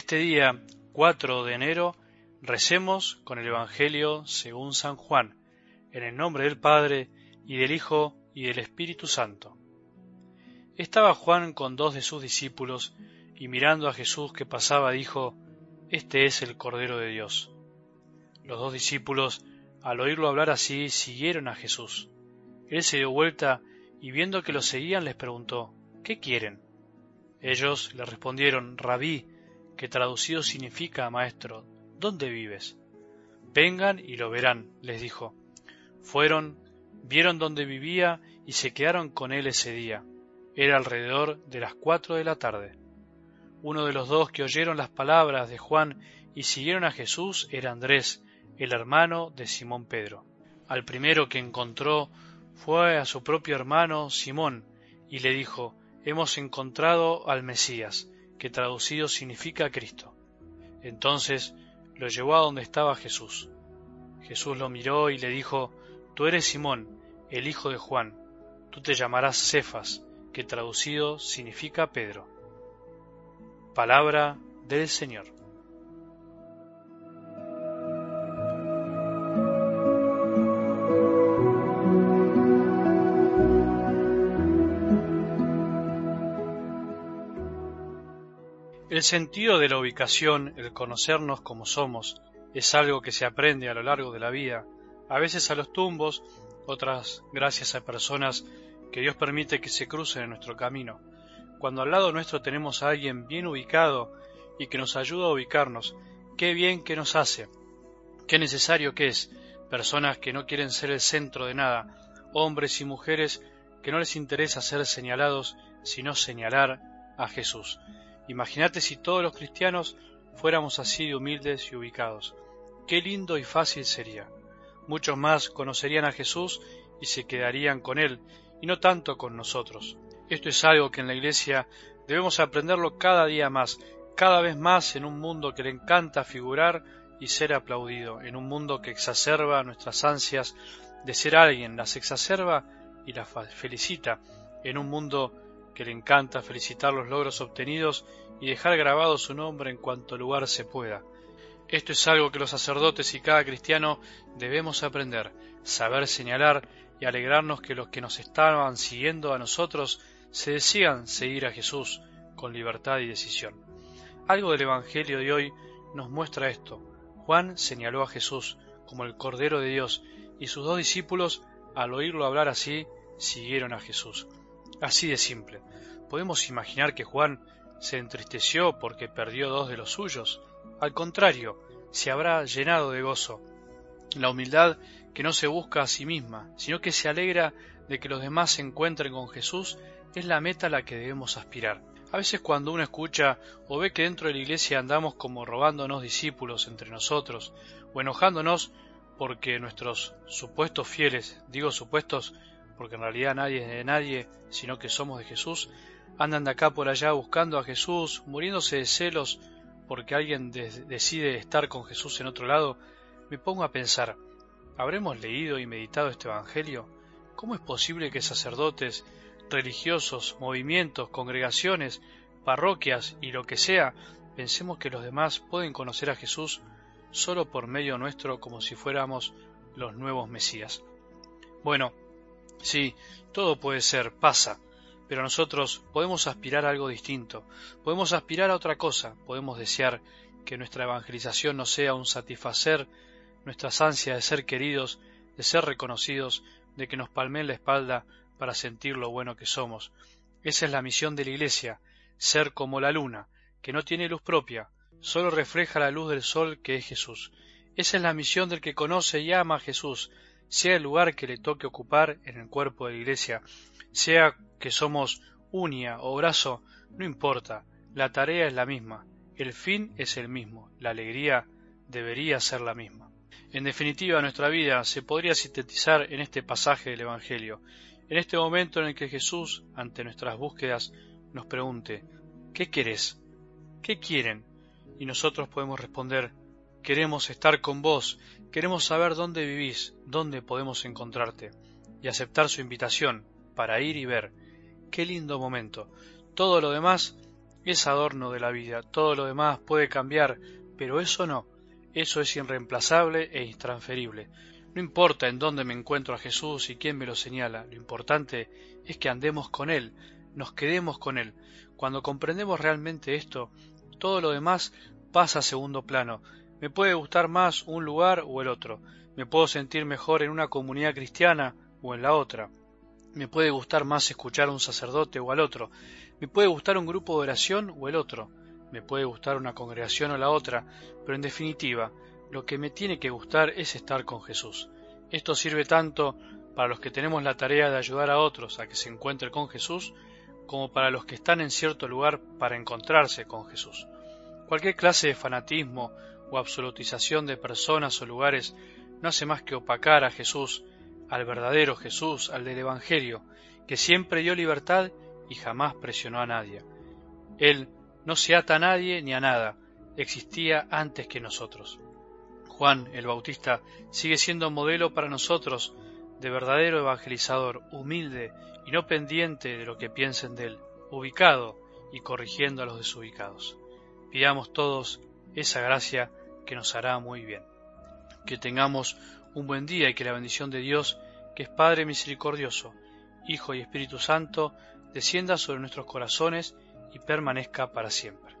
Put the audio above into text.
este día 4 de enero recemos con el Evangelio según San Juan, en el nombre del Padre y del Hijo y del Espíritu Santo. Estaba Juan con dos de sus discípulos y mirando a Jesús que pasaba dijo, Este es el Cordero de Dios. Los dos discípulos, al oírlo hablar así, siguieron a Jesús. Él se dio vuelta y viendo que lo seguían les preguntó, ¿qué quieren? Ellos le respondieron, Rabí, que traducido significa Maestro, ¿dónde vives? Vengan y lo verán, les dijo. Fueron, vieron dónde vivía y se quedaron con él ese día. Era alrededor de las cuatro de la tarde. Uno de los dos que oyeron las palabras de Juan y siguieron a Jesús era Andrés, el hermano de Simón Pedro. Al primero que encontró fue a su propio hermano Simón y le dijo, Hemos encontrado al Mesías, que traducido significa Cristo. Entonces lo llevó a donde estaba Jesús. Jesús lo miró y le dijo, Tú eres Simón, el hijo de Juan, tú te llamarás Cefas, que traducido significa Pedro. Palabra del Señor. El sentido de la ubicación, el conocernos como somos, es algo que se aprende a lo largo de la vida, a veces a los tumbos, otras gracias a personas que Dios permite que se crucen en nuestro camino. Cuando al lado nuestro tenemos a alguien bien ubicado y que nos ayuda a ubicarnos, qué bien que nos hace, qué necesario que es, personas que no quieren ser el centro de nada, hombres y mujeres que no les interesa ser señalados, sino señalar a Jesús. Imagínate si todos los cristianos fuéramos así de humildes y ubicados. Qué lindo y fácil sería. Muchos más conocerían a Jesús y se quedarían con Él, y no tanto con nosotros. Esto es algo que en la Iglesia debemos aprenderlo cada día más, cada vez más en un mundo que le encanta figurar y ser aplaudido, en un mundo que exacerba nuestras ansias de ser alguien, las exacerba y las felicita, en un mundo que le encanta felicitar los logros obtenidos y dejar grabado su nombre en cuanto lugar se pueda. Esto es algo que los sacerdotes y cada cristiano debemos aprender, saber señalar y alegrarnos que los que nos estaban siguiendo a nosotros se decidan seguir a Jesús con libertad y decisión. Algo del Evangelio de hoy nos muestra esto. Juan señaló a Jesús como el Cordero de Dios y sus dos discípulos, al oírlo hablar así, siguieron a Jesús. Así de simple. ¿Podemos imaginar que Juan se entristeció porque perdió dos de los suyos? Al contrario, se habrá llenado de gozo. La humildad que no se busca a sí misma, sino que se alegra de que los demás se encuentren con Jesús, es la meta a la que debemos aspirar. A veces cuando uno escucha o ve que dentro de la iglesia andamos como robándonos discípulos entre nosotros, o enojándonos porque nuestros supuestos fieles, digo supuestos porque en realidad nadie es de nadie, sino que somos de Jesús, andan de acá por allá buscando a Jesús, muriéndose de celos porque alguien decide estar con Jesús en otro lado, me pongo a pensar, ¿habremos leído y meditado este Evangelio? ¿Cómo es posible que sacerdotes, religiosos, movimientos, congregaciones, parroquias y lo que sea, pensemos que los demás pueden conocer a Jesús solo por medio nuestro como si fuéramos los nuevos Mesías? Bueno, Sí, todo puede ser, pasa, pero nosotros podemos aspirar a algo distinto, podemos aspirar a otra cosa, podemos desear que nuestra evangelización no sea un satisfacer nuestras ansias de ser queridos, de ser reconocidos, de que nos palmen la espalda para sentir lo bueno que somos. Esa es la misión de la Iglesia, ser como la luna, que no tiene luz propia, solo refleja la luz del sol que es Jesús. Esa es la misión del que conoce y ama a Jesús, sea el lugar que le toque ocupar en el cuerpo de la Iglesia, sea que somos uña o brazo, no importa, la tarea es la misma, el fin es el mismo, la alegría debería ser la misma. En definitiva, nuestra vida se podría sintetizar en este pasaje del Evangelio, en este momento en el que Jesús, ante nuestras búsquedas, nos pregunte, ¿qué querés? ¿Qué quieren? Y nosotros podemos responder, Queremos estar con vos, queremos saber dónde vivís, dónde podemos encontrarte, y aceptar su invitación para ir y ver. Qué lindo momento. Todo lo demás es adorno de la vida, todo lo demás puede cambiar, pero eso no, eso es irreemplazable e intransferible. No importa en dónde me encuentro a Jesús y quién me lo señala, lo importante es que andemos con Él, nos quedemos con Él. Cuando comprendemos realmente esto, todo lo demás pasa a segundo plano. Me puede gustar más un lugar o el otro, me puedo sentir mejor en una comunidad cristiana o en la otra, me puede gustar más escuchar a un sacerdote o al otro, me puede gustar un grupo de oración o el otro, me puede gustar una congregación o la otra, pero en definitiva, lo que me tiene que gustar es estar con Jesús. Esto sirve tanto para los que tenemos la tarea de ayudar a otros a que se encuentren con Jesús, como para los que están en cierto lugar para encontrarse con Jesús. Cualquier clase de fanatismo o absolutización de personas o lugares no hace más que opacar a Jesús, al verdadero Jesús, al del Evangelio, que siempre dio libertad y jamás presionó a nadie. Él no se ata a nadie ni a nada, existía antes que nosotros. Juan el Bautista sigue siendo modelo para nosotros de verdadero evangelizador, humilde y no pendiente de lo que piensen de él, ubicado y corrigiendo a los desubicados. Pidamos todos esa gracia que nos hará muy bien. Que tengamos un buen día y que la bendición de Dios, que es Padre misericordioso, Hijo y Espíritu Santo, descienda sobre nuestros corazones y permanezca para siempre.